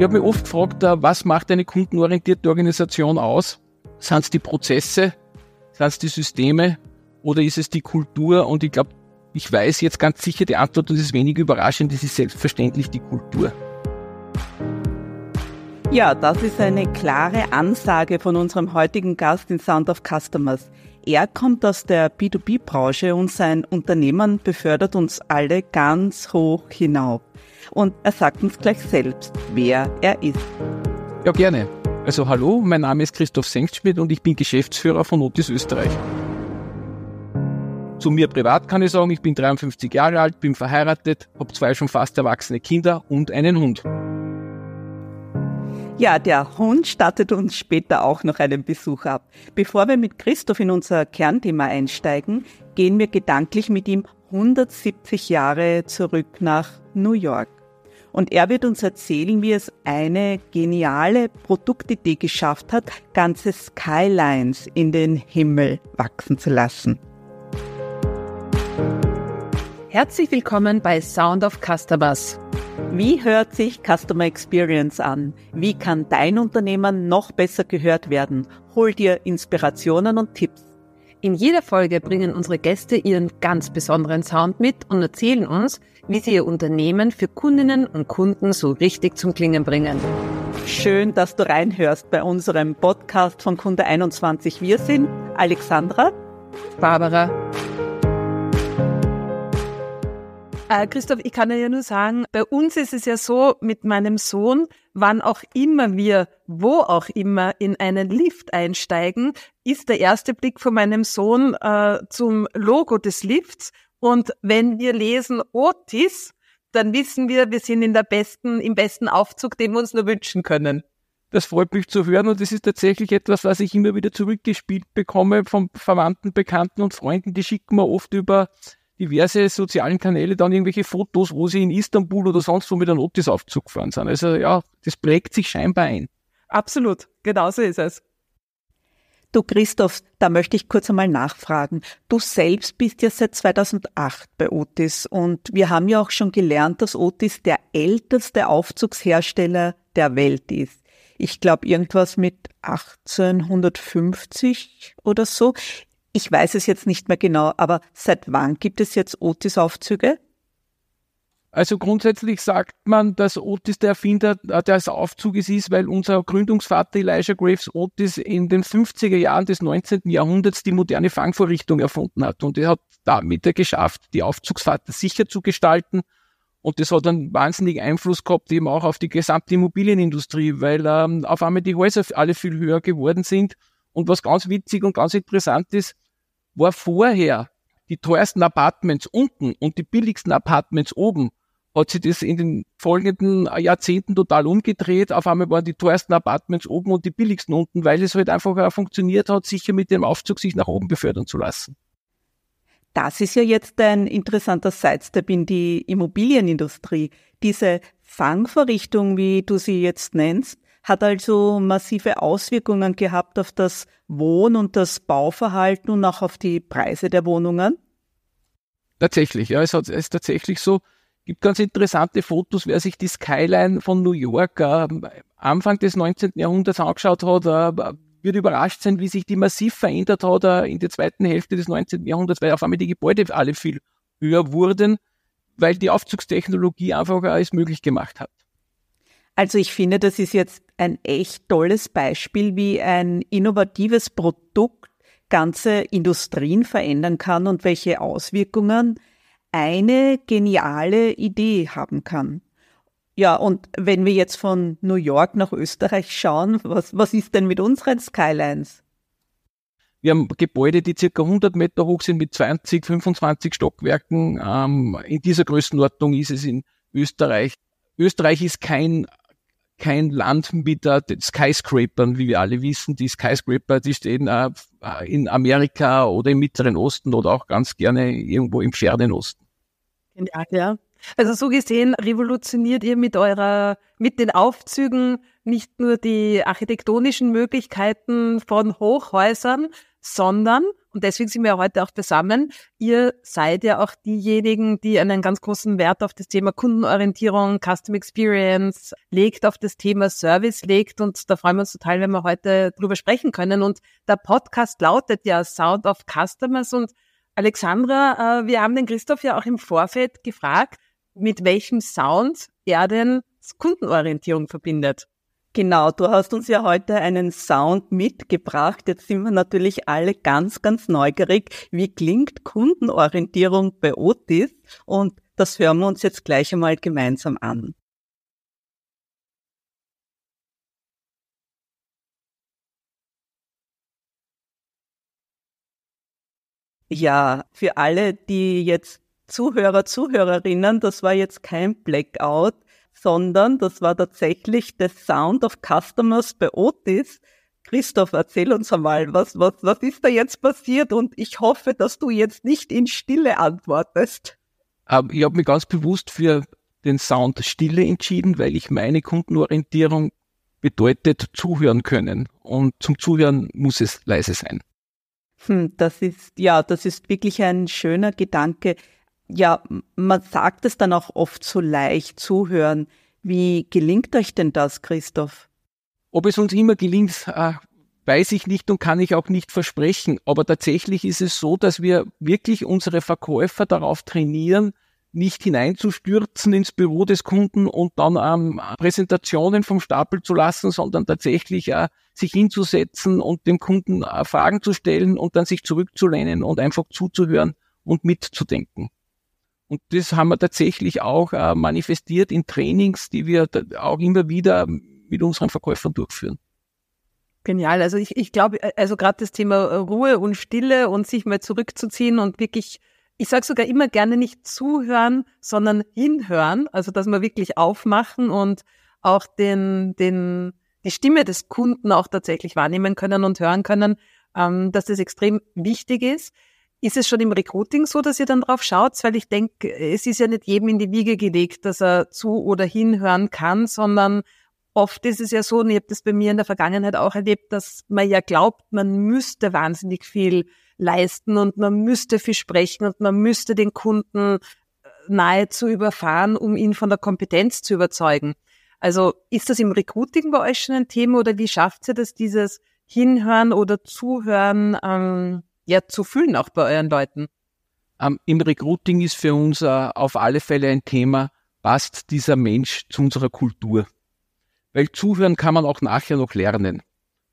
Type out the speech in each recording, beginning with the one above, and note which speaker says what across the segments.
Speaker 1: Ich habe mich oft gefragt, was macht eine kundenorientierte Organisation aus? Sind es die Prozesse? Sind es die Systeme? Oder ist es die Kultur? Und ich glaube, ich weiß jetzt ganz sicher die Antwort und es ist wenig überraschend, es ist selbstverständlich die Kultur.
Speaker 2: Ja, das ist eine klare Ansage von unserem heutigen Gast in Sound of Customers. Er kommt aus der B2B-Branche und sein Unternehmen befördert uns alle ganz hoch hinauf. Und er sagt uns gleich selbst, wer er ist.
Speaker 1: Ja, gerne. Also hallo, mein Name ist Christoph Senkschmidt und ich bin Geschäftsführer von Otis Österreich. Zu mir privat kann ich sagen, ich bin 53 Jahre alt, bin verheiratet, habe zwei schon fast erwachsene Kinder und einen Hund.
Speaker 2: Ja, der Hund startet uns später auch noch einen Besuch ab. Bevor wir mit Christoph in unser Kernthema einsteigen, gehen wir gedanklich mit ihm 170 Jahre zurück nach New York. Und er wird uns erzählen, wie es eine geniale Produktidee geschafft hat, ganze Skylines in den Himmel wachsen zu lassen.
Speaker 3: Herzlich willkommen bei Sound of Customers.
Speaker 2: Wie hört sich Customer Experience an? Wie kann dein Unternehmen noch besser gehört werden? Hol dir Inspirationen und Tipps.
Speaker 3: In jeder Folge bringen unsere Gäste ihren ganz besonderen Sound mit und erzählen uns, wie sie ihr Unternehmen für Kundinnen und Kunden so richtig zum Klingen bringen.
Speaker 2: Schön, dass du reinhörst bei unserem Podcast von Kunde 21. Wir sind Alexandra,
Speaker 3: Barbara
Speaker 4: Äh, Christoph, ich kann ja nur sagen, bei uns ist es ja so mit meinem Sohn, wann auch immer wir, wo auch immer in einen Lift einsteigen, ist der erste Blick von meinem Sohn äh, zum Logo des Lifts. Und wenn wir lesen Otis, dann wissen wir, wir sind in der besten, im besten Aufzug, den wir uns nur wünschen können.
Speaker 1: Das freut mich zu hören und es ist tatsächlich etwas, was ich immer wieder zurückgespielt bekomme von Verwandten, Bekannten und Freunden. Die schicken mir oft über diverse sozialen Kanäle dann irgendwelche Fotos, wo sie in Istanbul oder sonst wo mit einem Otis-Aufzug gefahren sind. Also ja, das prägt sich scheinbar ein.
Speaker 4: Absolut, genauso ist es.
Speaker 2: Du Christoph, da möchte ich kurz einmal nachfragen. Du selbst bist ja seit 2008 bei Otis und wir haben ja auch schon gelernt, dass Otis der älteste Aufzugshersteller der Welt ist. Ich glaube irgendwas mit 1850 oder so. Ich weiß es jetzt nicht mehr genau, aber seit wann gibt es jetzt Otis-Aufzüge?
Speaker 1: Also grundsätzlich sagt man, dass Otis der Erfinder des Aufzuges ist, weil unser Gründungsvater Elijah Graves Otis in den 50er Jahren des 19. Jahrhunderts die moderne Fangvorrichtung erfunden hat. Und er hat damit geschafft, die Aufzugsfahrt sicher zu gestalten. Und das hat einen wahnsinnigen Einfluss gehabt eben auch auf die gesamte Immobilienindustrie, weil ähm, auf einmal die Häuser alle viel höher geworden sind. Und was ganz witzig und ganz interessant ist, war vorher die teuersten Apartments unten und die billigsten Apartments oben, hat sich das in den folgenden Jahrzehnten total umgedreht. Auf einmal waren die teuersten Apartments oben und die billigsten unten, weil es halt einfach funktioniert hat, sicher mit dem Aufzug sich nach oben befördern zu lassen.
Speaker 2: Das ist ja jetzt ein interessanter Sidestep in die Immobilienindustrie. Diese Fangvorrichtung, wie du sie jetzt nennst, hat also massive Auswirkungen gehabt auf das Wohn- und das Bauverhalten und auch auf die Preise der Wohnungen?
Speaker 1: Tatsächlich, ja, es, hat, es ist tatsächlich so. Gibt ganz interessante Fotos, wer sich die Skyline von New York äh, Anfang des 19. Jahrhunderts angeschaut hat, äh, wird überrascht sein, wie sich die massiv verändert hat äh, in der zweiten Hälfte des 19. Jahrhunderts, weil auf einmal die Gebäude alle viel höher wurden, weil die Aufzugstechnologie einfach äh, es möglich gemacht hat.
Speaker 2: Also ich finde, das ist jetzt ein echt tolles Beispiel, wie ein innovatives Produkt ganze Industrien verändern kann und welche Auswirkungen eine geniale Idee haben kann. Ja, und wenn wir jetzt von New York nach Österreich schauen, was, was ist denn mit unseren Skylines?
Speaker 1: Wir haben Gebäude, die circa 100 Meter hoch sind mit 20, 25 Stockwerken. Ähm, in dieser Größenordnung ist es in Österreich. Österreich ist kein kein Land mit äh, Skyscrapern, wie wir alle wissen. Die Skyscraper, die stehen äh, in Amerika oder im Mittleren Osten oder auch ganz gerne irgendwo im fernen Osten.
Speaker 4: Ja, ja. Also so gesehen revolutioniert ihr mit eurer, mit den Aufzügen nicht nur die architektonischen Möglichkeiten von Hochhäusern, sondern, und deswegen sind wir heute auch zusammen, ihr seid ja auch diejenigen, die einen ganz großen Wert auf das Thema Kundenorientierung, Custom Experience legt, auf das Thema Service legt. Und da freuen wir uns total, wenn wir heute drüber sprechen können. Und der Podcast lautet ja Sound of Customers. Und Alexandra, äh, wir haben den Christoph ja auch im Vorfeld gefragt, mit welchem Sound er denn Kundenorientierung verbindet.
Speaker 2: Genau, du hast uns ja heute einen Sound mitgebracht. Jetzt sind wir natürlich alle ganz, ganz neugierig. Wie klingt Kundenorientierung bei Otis? Und das hören wir uns jetzt gleich einmal gemeinsam an. Ja, für alle, die jetzt Zuhörer, Zuhörerinnen, das war jetzt kein Blackout sondern das war tatsächlich The Sound of Customers bei Otis. Christoph, erzähl uns einmal, was, was, was ist da jetzt passiert? Und ich hoffe, dass du jetzt nicht in Stille antwortest.
Speaker 1: Ähm, ich habe mich ganz bewusst für den Sound Stille entschieden, weil ich meine Kundenorientierung bedeutet zuhören können. Und zum Zuhören muss es leise sein.
Speaker 2: Hm, das ist, ja, das ist wirklich ein schöner Gedanke ja, man sagt es dann auch oft so leicht zuhören. Wie gelingt euch denn das, Christoph?
Speaker 1: Ob es uns immer gelingt, äh, weiß ich nicht und kann ich auch nicht versprechen. Aber tatsächlich ist es so, dass wir wirklich unsere Verkäufer darauf trainieren, nicht hineinzustürzen ins Büro des Kunden und dann ähm, Präsentationen vom Stapel zu lassen, sondern tatsächlich äh, sich hinzusetzen und dem Kunden äh, Fragen zu stellen und dann sich zurückzulehnen und einfach zuzuhören und mitzudenken. Und das haben wir tatsächlich auch äh, manifestiert in Trainings, die wir auch immer wieder mit unseren Verkäufern durchführen.
Speaker 4: Genial. Also ich, ich glaube, äh, also gerade das Thema äh, Ruhe und Stille und sich mal zurückzuziehen und wirklich, ich sage sogar immer gerne nicht zuhören, sondern hinhören. Also dass wir wirklich aufmachen und auch den, den, die Stimme des Kunden auch tatsächlich wahrnehmen können und hören können, ähm, dass das extrem wichtig ist. Ist es schon im Recruiting so, dass ihr dann drauf schaut? Weil ich denke, es ist ja nicht jedem in die Wiege gelegt, dass er zu oder hinhören kann, sondern oft ist es ja so, und ich habe das bei mir in der Vergangenheit auch erlebt, dass man ja glaubt, man müsste wahnsinnig viel leisten und man müsste viel sprechen und man müsste den Kunden äh, nahezu überfahren, um ihn von der Kompetenz zu überzeugen. Also ist das im Recruiting bei euch schon ein Thema oder wie schafft ihr das, dieses Hinhören oder Zuhören ähm, ja zu fühlen auch bei euren Leuten?
Speaker 1: Ähm, Im Recruiting ist für uns äh, auf alle Fälle ein Thema, passt dieser Mensch zu unserer Kultur? Weil zuhören kann man auch nachher noch lernen.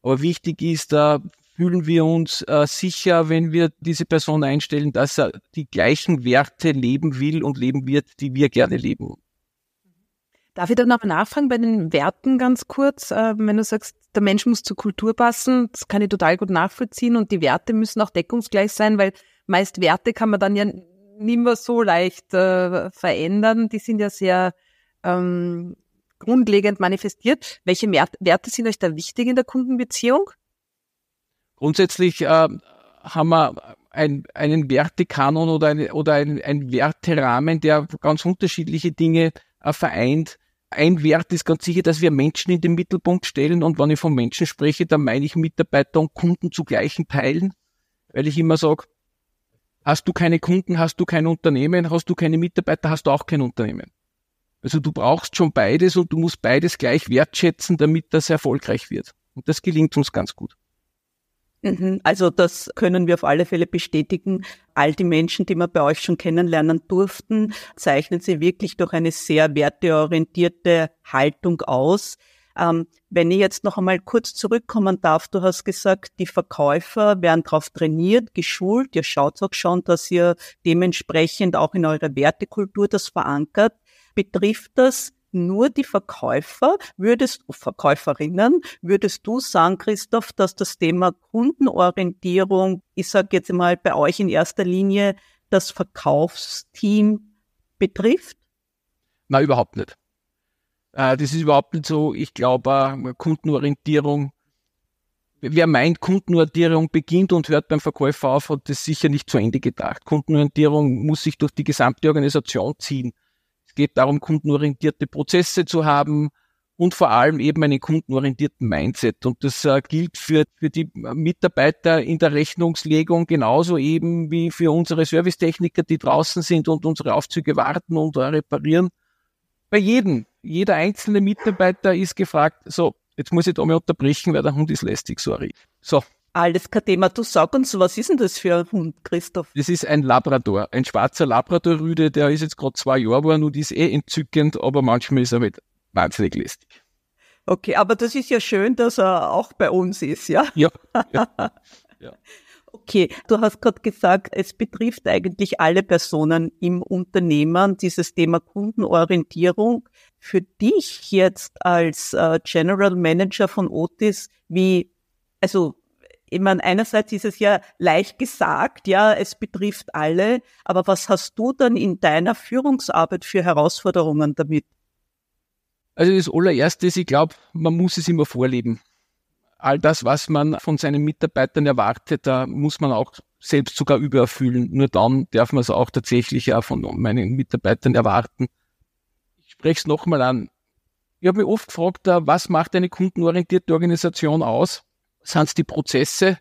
Speaker 1: Aber wichtig ist, da fühlen wir uns äh, sicher, wenn wir diese Person einstellen, dass er die gleichen Werte leben will und leben wird, die wir gerne leben.
Speaker 4: Darf ich dann noch nachfragen bei den Werten ganz kurz? Äh, wenn du sagst, der Mensch muss zur Kultur passen, das kann ich total gut nachvollziehen und die Werte müssen auch deckungsgleich sein, weil meist Werte kann man dann ja nicht mehr so leicht äh, verändern. Die sind ja sehr ähm, grundlegend manifestiert. Welche Werte sind euch da wichtig in der Kundenbeziehung?
Speaker 1: Grundsätzlich äh, haben wir ein, einen Wertekanon oder, eine, oder ein, ein Werterahmen, der ganz unterschiedliche Dinge äh, vereint ein Wert ist ganz sicher, dass wir Menschen in den Mittelpunkt stellen. Und wenn ich von Menschen spreche, dann meine ich Mitarbeiter und Kunden zu gleichen Teilen, weil ich immer sage, hast du keine Kunden, hast du kein Unternehmen, hast du keine Mitarbeiter, hast du auch kein Unternehmen. Also du brauchst schon beides und du musst beides gleich wertschätzen, damit das erfolgreich wird. Und das gelingt uns ganz gut.
Speaker 2: Mhm. Also das können wir auf alle Fälle bestätigen. All die Menschen, die wir bei euch schon kennenlernen durften, zeichnen sie wirklich durch eine sehr werteorientierte Haltung aus. Ähm, wenn ich jetzt noch einmal kurz zurückkommen darf, du hast gesagt, die Verkäufer werden darauf trainiert, geschult. Ihr schaut auch schon, dass ihr dementsprechend auch in eurer Wertekultur das verankert. Betrifft das nur die Verkäufer, würdest du, Verkäuferinnen, würdest du sagen, Christoph, dass das Thema Kundenorientierung, ich sage jetzt mal bei euch in erster Linie, das Verkaufsteam betrifft?
Speaker 1: Na, überhaupt nicht. Äh, das ist überhaupt nicht so. Ich glaube, äh, Kundenorientierung, wer meint, Kundenorientierung beginnt und hört beim Verkäufer auf, hat das sicher nicht zu Ende gedacht. Kundenorientierung muss sich durch die gesamte Organisation ziehen geht darum, kundenorientierte Prozesse zu haben und vor allem eben einen kundenorientierten Mindset. Und das äh, gilt für, für die Mitarbeiter in der Rechnungslegung genauso eben wie für unsere Servicetechniker, die draußen sind und unsere Aufzüge warten und reparieren. Bei jedem, jeder einzelne Mitarbeiter ist gefragt, so, jetzt muss ich da mal unterbrechen, weil der Hund ist lästig, sorry. So,
Speaker 2: alles kein Thema. Du sag uns, was ist denn das für ein Hund, Christoph?
Speaker 1: Das ist ein Labrador, ein schwarzer Labrador-Rüde, der ist jetzt gerade zwei Jahre geworden und ist eh entzückend, aber manchmal ist er halt wahnsinnig lästig.
Speaker 2: Okay, aber das ist ja schön, dass er auch bei uns ist, ja?
Speaker 1: Ja. ja,
Speaker 2: ja. Okay, du hast gerade gesagt, es betrifft eigentlich alle Personen im Unternehmen, dieses Thema Kundenorientierung. Für dich jetzt als äh, General Manager von Otis, wie, also ich meine, einerseits ist es ja leicht gesagt, ja, es betrifft alle, aber was hast du dann in deiner Führungsarbeit für Herausforderungen damit?
Speaker 1: Also das allererste ist, ich glaube, man muss es immer vorleben. All das, was man von seinen Mitarbeitern erwartet, da muss man auch selbst sogar übererfüllen. Nur dann darf man es auch tatsächlich auch von meinen Mitarbeitern erwarten. Ich spreche es nochmal an. Ich habe mich oft gefragt, was macht eine kundenorientierte Organisation aus? Sind es die Prozesse?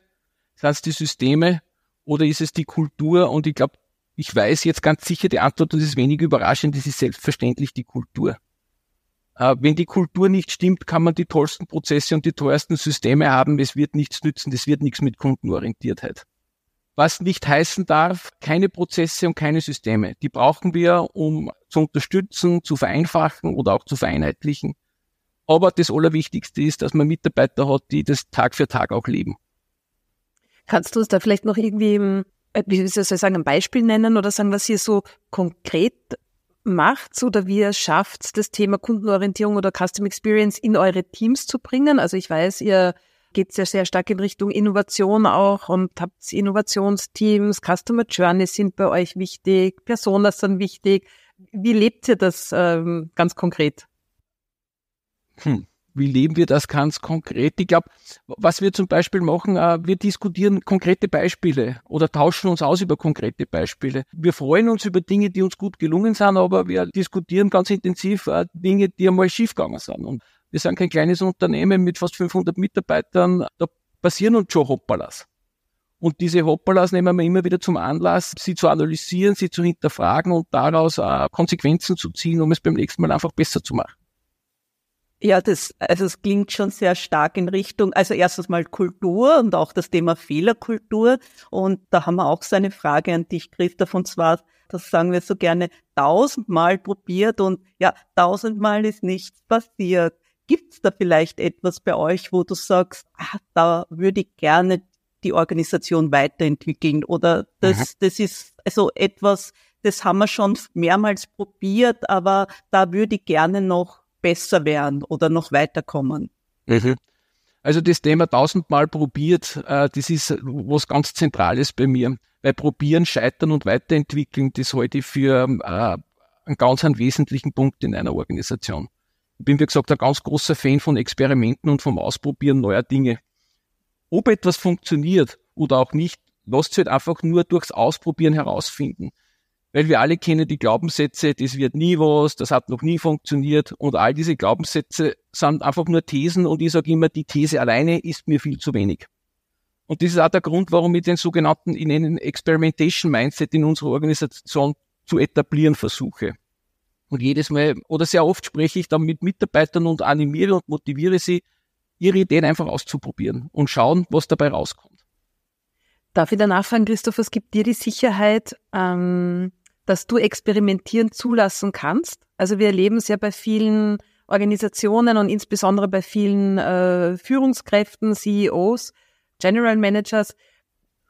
Speaker 1: Sind es die Systeme? Oder ist es die Kultur? Und ich glaube, ich weiß jetzt ganz sicher die Antwort und das ist wenig überraschend, das ist selbstverständlich die Kultur. Äh, wenn die Kultur nicht stimmt, kann man die tollsten Prozesse und die teuersten Systeme haben. Es wird nichts nützen, das wird nichts mit Kundenorientiertheit. Was nicht heißen darf, keine Prozesse und keine Systeme. Die brauchen wir, um zu unterstützen, zu vereinfachen oder auch zu vereinheitlichen. Aber das Allerwichtigste ist, dass man Mitarbeiter hat, die das Tag für Tag auch leben.
Speaker 4: Kannst du uns da vielleicht noch irgendwie, äh, wie soll ich sagen, ein Beispiel nennen oder sagen, was ihr so konkret macht oder wie ihr schafft, das Thema Kundenorientierung oder Custom Experience in eure Teams zu bringen? Also ich weiß, ihr geht sehr, sehr stark in Richtung Innovation auch und habt Innovationsteams, Customer Journey sind bei euch wichtig, Personas sind wichtig. Wie lebt ihr das ähm, ganz konkret?
Speaker 1: Hm, wie leben wir das ganz konkret? Ich glaube, was wir zum Beispiel machen, äh, wir diskutieren konkrete Beispiele oder tauschen uns aus über konkrete Beispiele. Wir freuen uns über Dinge, die uns gut gelungen sind, aber wir diskutieren ganz intensiv äh, Dinge, die einmal schiefgegangen sind. Und wir sind kein kleines Unternehmen mit fast 500 Mitarbeitern. Da passieren uns schon Hoppalas. Und diese Hoppalas nehmen wir immer wieder zum Anlass, sie zu analysieren, sie zu hinterfragen und daraus äh, Konsequenzen zu ziehen, um es beim nächsten Mal einfach besser zu machen.
Speaker 2: Ja, das, also es klingt schon sehr stark in Richtung, also erstens mal Kultur und auch das Thema Fehlerkultur. Und da haben wir auch so eine Frage an dich, Christoph, und zwar, das sagen wir so gerne, tausendmal probiert und ja, tausendmal ist nichts passiert. Gibt's da vielleicht etwas bei euch, wo du sagst, ah, da würde ich gerne die Organisation weiterentwickeln oder das, mhm. das ist also etwas, das haben wir schon mehrmals probiert, aber da würde ich gerne noch besser werden oder noch weiterkommen.
Speaker 1: Mhm. Also das Thema tausendmal probiert, äh, das ist was ganz Zentrales bei mir. Weil probieren, scheitern und weiterentwickeln, das halte ich für äh, einen ganz einen wesentlichen Punkt in einer Organisation. Ich bin, wie gesagt, ein ganz großer Fan von Experimenten und vom Ausprobieren neuer Dinge. Ob etwas funktioniert oder auch nicht, lasst es halt einfach nur durchs Ausprobieren herausfinden weil wir alle kennen die Glaubenssätze, das wird nie was, das hat noch nie funktioniert und all diese Glaubenssätze sind einfach nur Thesen und ich sage immer, die These alleine ist mir viel zu wenig. Und das ist auch der Grund, warum ich den sogenannten, ich nenne Experimentation Mindset in unserer Organisation zu etablieren versuche. Und jedes Mal oder sehr oft spreche ich dann mit Mitarbeitern und animiere und motiviere sie, ihre Ideen einfach auszuprobieren und schauen, was dabei rauskommt.
Speaker 4: Darf ich danach fragen, Christoph, was gibt dir die Sicherheit, ähm, dass du experimentieren zulassen kannst. Also wir erleben es ja bei vielen Organisationen und insbesondere bei vielen äh, Führungskräften, CEOs, General Managers,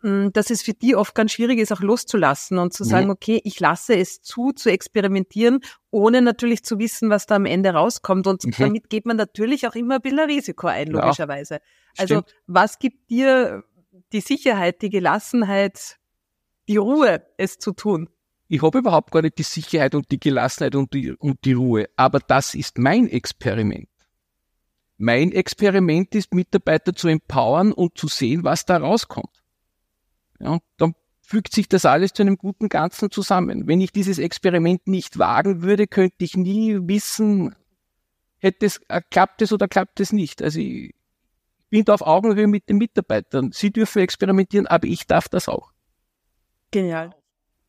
Speaker 4: mh, hm, dass es für die oft ganz schwierig ist, auch loszulassen und zu mhm. sagen, okay, ich lasse es zu, zu experimentieren, ohne natürlich zu wissen, was da am Ende rauskommt. Und mhm. damit geht man natürlich auch immer ein bisschen Risiko ein, logischerweise. Ja, also was gibt dir die Sicherheit, die Gelassenheit, die Ruhe, es zu tun?
Speaker 1: Ich habe überhaupt gar nicht die Sicherheit und die Gelassenheit und die, und die Ruhe. Aber das ist mein Experiment. Mein Experiment ist, Mitarbeiter zu empowern und zu sehen, was da rauskommt. Ja, dann fügt sich das alles zu einem guten Ganzen zusammen. Wenn ich dieses Experiment nicht wagen würde, könnte ich nie wissen, hätte es, äh, klappt es oder klappt es nicht. Also ich bin da auf Augenhöhe mit den Mitarbeitern. Sie dürfen experimentieren, aber ich darf das auch.
Speaker 2: Genial.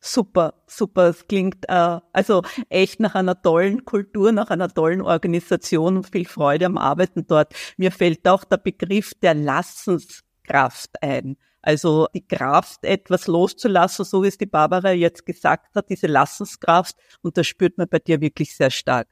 Speaker 2: Super, super. Es klingt äh, also echt nach einer tollen Kultur, nach einer tollen Organisation und viel Freude am Arbeiten dort. Mir fällt auch der Begriff der Lassenskraft ein. Also die Kraft, etwas loszulassen, so wie es die Barbara jetzt gesagt hat, diese Lassenskraft. Und das spürt man bei dir wirklich sehr stark.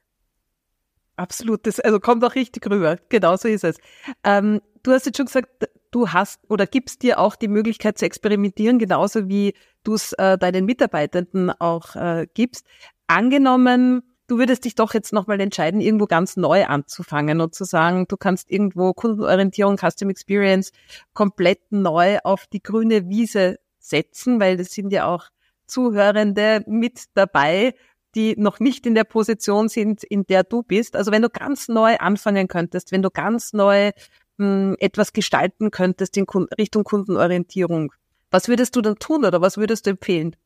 Speaker 4: Absolut, das also kommt auch richtig rüber. Genau so ist es. Ähm, du hast jetzt schon gesagt, du hast oder gibst dir auch die Möglichkeit zu experimentieren, genauso wie du es äh, deinen Mitarbeitenden auch äh, gibst. Angenommen, du würdest dich doch jetzt nochmal entscheiden, irgendwo ganz neu anzufangen und zu sagen, du kannst irgendwo Kundenorientierung, Custom Experience komplett neu auf die grüne Wiese setzen, weil das sind ja auch Zuhörende mit dabei, die noch nicht in der Position sind, in der du bist. Also wenn du ganz neu anfangen könntest, wenn du ganz neu mh, hm, etwas gestalten könntest in Richtung Kundenorientierung, was würdest du dann tun oder was würdest du empfehlen?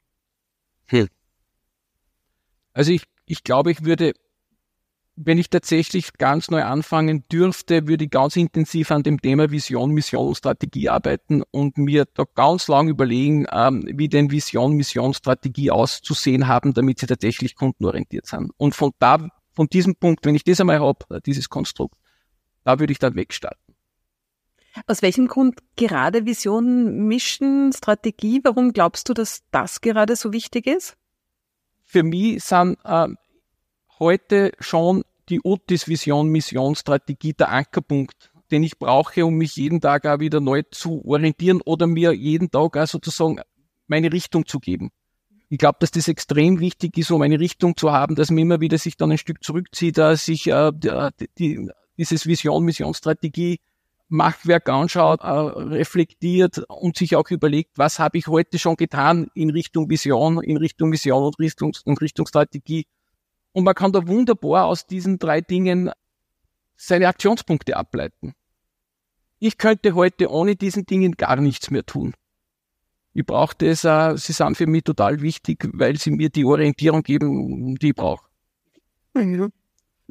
Speaker 1: Hm. Also ich, ich glaube, ich würde wenn ich tatsächlich ganz neu anfangen dürfte, würde ich ganz intensiv an dem Thema Vision, Mission und Strategie arbeiten und mir da ganz lang überlegen, ähm, wie denn Vision, Mission, Strategie auszusehen haben, damit sie tatsächlich kundenorientiert sind. Und von da, von diesem Punkt, wenn ich das einmal habe, dieses Konstrukt, da würde ich dann wegstarten.
Speaker 4: Aus welchem Grund gerade Vision, Mission, Strategie? Warum glaubst du, dass das gerade so wichtig ist?
Speaker 1: Für mich sind äh, heute schon die Otis Vision, Mission, Strategie der Ankerpunkt, den ich brauche, um mich jeden Tag auch wieder neu zu orientieren oder mir jeden Tag auch sozusagen meine Richtung zu geben. Ich glaube, dass das extrem wichtig ist, um eine Richtung zu haben, dass man immer wieder sich dann ein Stück zurückzieht, dass sich äh, die, dieses Vision, Mission, Strategie Machwerk anschaut, äh, reflektiert und sich auch überlegt, was habe ich heute schon getan in Richtung Vision, in Richtung Vision und Richtung, in Richtung Strategie und man kann da wunderbar aus diesen drei Dingen seine Aktionspunkte ableiten. Ich könnte heute ohne diesen Dingen gar nichts mehr tun. Ich brauche das, äh, sie sind für mich total wichtig, weil sie mir die Orientierung geben, die ich brauche.
Speaker 4: Mhm.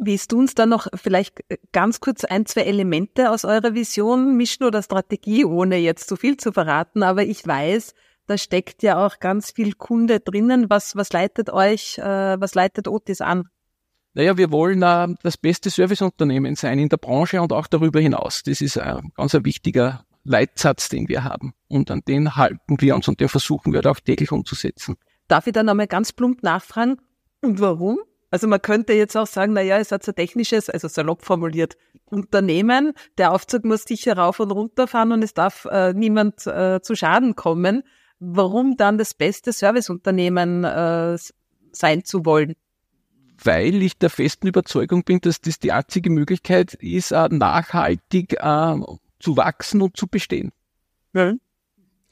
Speaker 4: Willst du uns dann noch vielleicht ganz kurz ein, zwei Elemente aus eurer Vision mischen oder Strategie, ohne jetzt zu viel zu verraten? Aber ich weiß, da steckt ja auch ganz viel Kunde drinnen. Was, was leitet euch, äh, was leitet Otis an?
Speaker 1: Naja, wir wollen äh, das beste Serviceunternehmen sein in der Branche und auch darüber hinaus. Das ist ein ganz ein wichtiger Leitsatz, den wir haben. Und an den halten wir uns und den versuchen wir auch täglich umzusetzen.
Speaker 4: Darf ich dann einmal ganz plump nachfragen? Und warum? Also man könnte jetzt auch sagen, na ja, es hat so technisches, also salopp formuliert, Unternehmen. Der Aufzug muss sicher rauf und runter fahren und es darf äh, niemand äh, zu Schaden kommen warum dann das beste Serviceunternehmen äh, sein zu wollen?
Speaker 1: Weil ich der festen Überzeugung bin, dass das die einzige Möglichkeit ist, äh, nachhaltig äh, zu wachsen und zu bestehen.
Speaker 2: Mhm.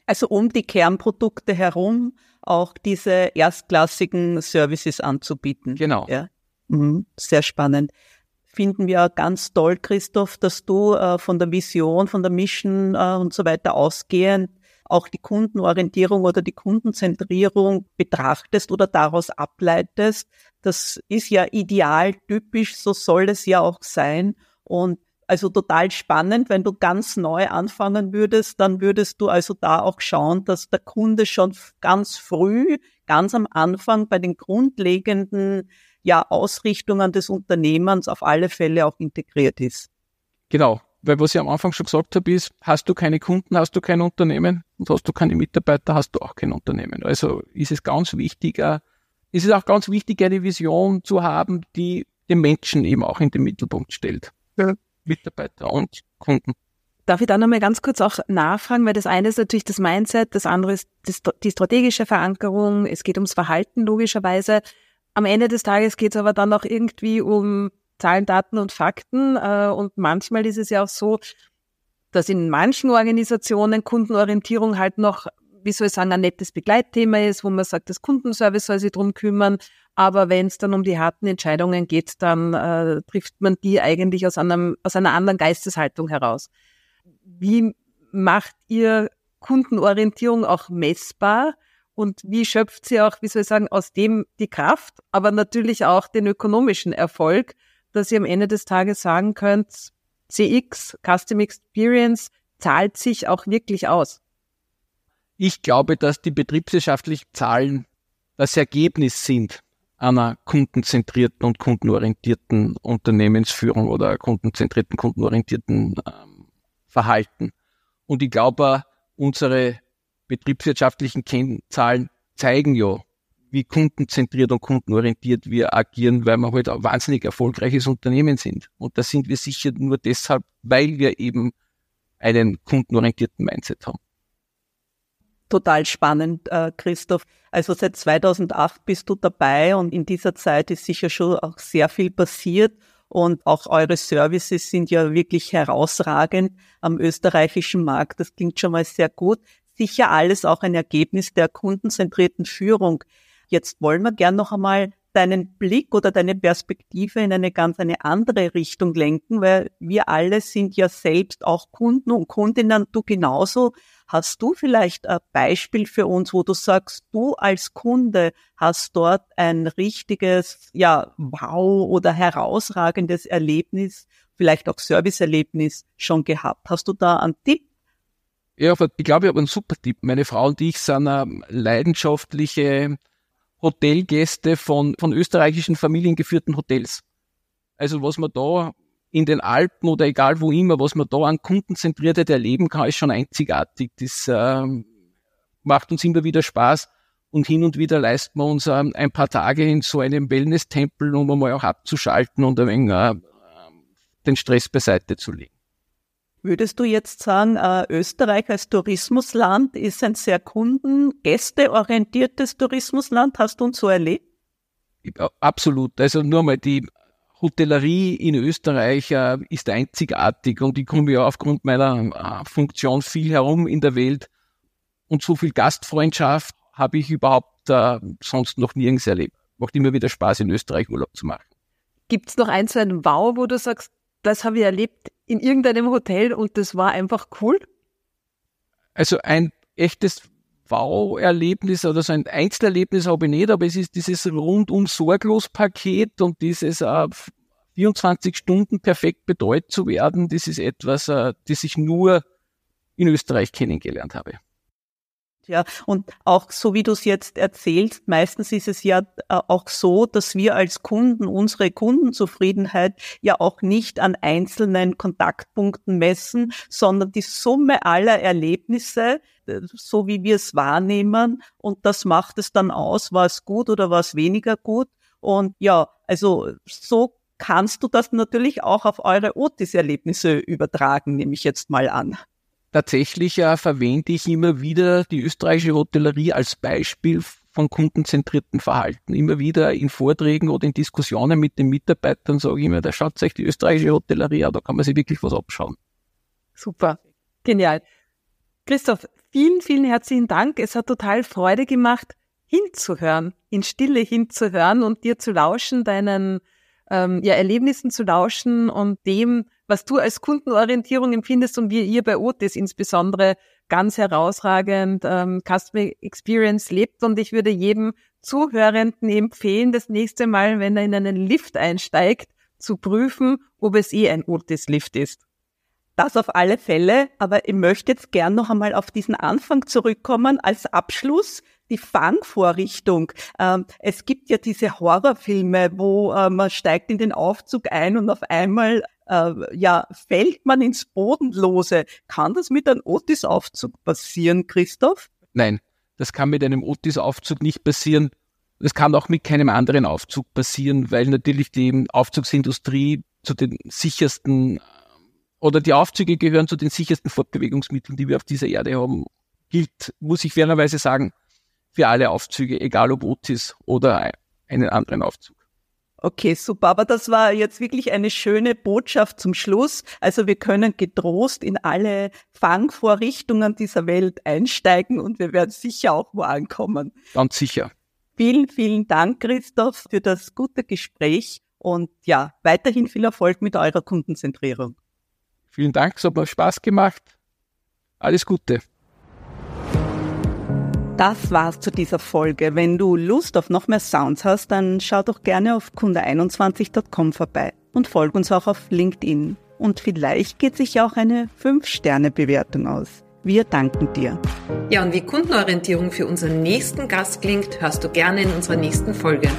Speaker 2: Also um die Kernprodukte herum auch diese erstklassigen Services anzubieten.
Speaker 1: Genau.
Speaker 2: Ja. Mhm. Sehr spannend finden wir ganz toll, Christoph, dass du äh, von der Vision, von der Mission äh, und so weiter ausgehend auch die Kundenorientierung oder die Kundenzentrierung betrachtest oder daraus ableitest. Das ist ja ideal typisch, so soll es ja auch sein. Und also total spannend, wenn du ganz neu anfangen würdest, dann würdest du also da auch schauen, dass der Kunde schon ganz früh, ganz am Anfang bei den grundlegenden ja, Ausrichtungen des Unternehmens auf alle Fälle auch integriert ist.
Speaker 1: Genau, weil was ich am Anfang schon gesagt habe, ist, hast du keine Kunden, hast du kein Unternehmen und hast du keine Mitarbeiter, hast du auch kein Unternehmen. Also ist es ganz wichtig, äh, ist es auch ganz wichtig, eine Vision zu haben, die den Menschen eben auch in den Mittelpunkt stellt. Ja. Mitarbeiter und Kunden.
Speaker 4: Darf ich da nochmal ganz kurz auch nachfragen, weil das eine ist natürlich das Mindset, das andere ist die strategische Verankerung, es geht ums Verhalten logischerweise. Am Ende des Tages geht es aber dann auch irgendwie um Zahlen, Daten und Fakten. Äh, und manchmal ist es ja auch so, dass in manchen Organisationen Kundenorientierung halt noch, wie soll ich sagen, ein nettes Begleitthema ist, wo man sagt, das Kundenservice soll sich drum kümmern. Aber wenn es dann um die harten Entscheidungen geht, dann äh, trifft man die eigentlich aus, einem, aus einer anderen Geisteshaltung heraus. Wie macht ihr Kundenorientierung auch messbar? Und wie schöpft sie auch, wie soll ich sagen, aus dem die Kraft, aber natürlich auch den ökonomischen Erfolg, dass ihr am Ende des Tages sagen könnt, CX, Custom Experience, zahlt sich auch wirklich aus?
Speaker 1: Ich glaube, dass die betriebswirtschaftlichen Zahlen das Ergebnis sind einer kundenzentrierten und kundenorientierten Unternehmensführung oder kundenzentrierten, kundenorientierten ähm, Verhalten. Und ich glaube, unsere betriebswirtschaftlichen Kennzahlen zeigen ja, wie kundenzentriert und kundenorientiert wir agieren, weil wir halt ein wahnsinnig erfolgreiches Unternehmen sind. Und das sind wir sicher nur deshalb, weil wir eben einen kundenorientierten Mindset haben.
Speaker 2: Total spannend, äh, Christoph. Also seit 2008 bist du dabei und in dieser Zeit ist sicher schon auch sehr viel passiert und auch eure Services sind ja wirklich herausragend am österreichischen Markt. Das klingt schon mal sehr gut. Sicher alles auch ein Ergebnis der kundenzentrierten Führung. Jetzt wollen wir gern noch einmal deinen Blick oder deine Perspektive in eine ganz eine andere Richtung lenken, weil wir alle sind ja selbst auch Kunden und Kundinnen, du genauso. Hast du vielleicht ein Beispiel für uns, wo du sagst, du als Kunde hast dort ein richtiges, ja, wow oder herausragendes Erlebnis, vielleicht auch Serviceerlebnis schon gehabt? Hast du da einen Tipp?
Speaker 1: Ja, ich glaube, ich habe einen super Tipp. Meine Frau und ich sind leidenschaftliche Hotelgäste von, von österreichischen familiengeführten Hotels. Also was man da in den Alpen oder egal wo immer, was man da an Kundenzentriertheit erleben kann, ist schon einzigartig. Das äh, macht uns immer wieder Spaß und hin und wieder leisten wir uns äh, ein paar Tage in so einem Wellness-Tempel, um einmal auch abzuschalten und ein wenig äh, den Stress beiseite zu legen.
Speaker 2: Würdest du jetzt sagen, äh, Österreich als Tourismusland ist ein sehr kunden-, gästeorientiertes Tourismusland? Hast du uns so erlebt?
Speaker 1: Absolut. Also nur mal die Hotellerie in Österreich äh, ist einzigartig und ich komme ja aufgrund meiner äh, Funktion viel herum in der Welt und so viel Gastfreundschaft habe ich überhaupt äh, sonst noch nirgends erlebt. Macht immer wieder Spaß, in Österreich Urlaub zu machen.
Speaker 4: Gibt es noch ein so ein Wow, wo du sagst, das habe ich erlebt in irgendeinem Hotel und das war einfach cool?
Speaker 1: Also ein echtes Wow-Erlebnis oder so ein Einzelerlebnis habe ich nicht, aber es ist dieses rundum sorglos Paket und dieses äh, 24 Stunden perfekt betreut zu werden, das ist etwas, äh, das ich nur in Österreich kennengelernt habe.
Speaker 2: Ja, und auch so wie du es jetzt erzählst, meistens ist es ja äh, auch so, dass wir als Kunden unsere Kundenzufriedenheit ja auch nicht an einzelnen Kontaktpunkten messen, sondern die Summe aller Erlebnisse, äh, so wie wir es wahrnehmen. Und das macht es dann aus, war es gut oder war es weniger gut. Und ja, also so kannst du das natürlich auch auf eure Otis-Erlebnisse übertragen, nehme ich jetzt mal an
Speaker 1: tatsächlich äh, verwende ich immer wieder die österreichische Hotellerie als Beispiel von kundenzentrierten Verhalten. Immer wieder in Vorträgen oder in Diskussionen mit den Mitarbeitern sage ich immer, da schaut sich die österreichische Hotellerie an, da kann man sich wirklich was abschauen.
Speaker 4: Super, genial. Christoph, vielen, vielen herzlichen Dank. Es hat total Freude gemacht, hinzuhören, in Stille hinzuhören und dir zu lauschen, deinen ähm, ja, Erlebnissen zu lauschen und dem, was du als Kundenorientierung empfindest und wie ihr bei Otis insbesondere ganz herausragend ähm, Customer Experience lebt. Und ich würde jedem Zuhörenden empfehlen, das nächste Mal, wenn er in einen Lift einsteigt, zu prüfen, ob es eh ein Otis-Lift ist.
Speaker 2: Das auf alle Fälle, aber ich möchte jetzt gern noch einmal auf diesen Anfang zurückkommen als Abschluss die Fangvorrichtung. Ähm, es gibt ja diese Horrorfilme, wo äh, man steigt in den Aufzug ein und auf einmal äh, ja fällt man ins Bodenlose. Kann das mit einem Otis-Aufzug passieren, Christoph?
Speaker 1: Nein, das kann mit einem Otis-Aufzug nicht passieren. Das kann auch mit keinem anderen Aufzug passieren, weil natürlich die Aufzugsindustrie zu den sichersten äh, oder die Aufzüge gehören zu den sichersten Fortbewegungsmitteln, die wir auf dieser Erde haben. Gilt, muss ich fairerweise sagen, für alle Aufzüge, egal ob Otis oder einen anderen Aufzug.
Speaker 2: Okay, super. Aber das war jetzt wirklich eine schöne Botschaft zum Schluss. Also wir können getrost in alle Fangvorrichtungen dieser Welt einsteigen und wir werden sicher auch wo ankommen.
Speaker 1: Ganz sicher.
Speaker 2: Vielen, vielen Dank, Christoph, für das gute Gespräch und ja, weiterhin viel Erfolg mit eurer Kundenzentrierung.
Speaker 1: Vielen Dank, es hat mir Spaß gemacht. Alles Gute.
Speaker 2: Das war's zu dieser Folge. Wenn du Lust auf noch mehr Sounds hast, dann schau doch gerne auf kunde21.com vorbei. und folg uns auch auf LinkedIn. Und vielleicht geht sich auch eine 5-Sterne-Bewertung aus. Wir danken dir.
Speaker 4: Ja, und wie Kundenorientierung für unseren nächsten Gast klingt, hörst du gerne in unserer nächsten Folge.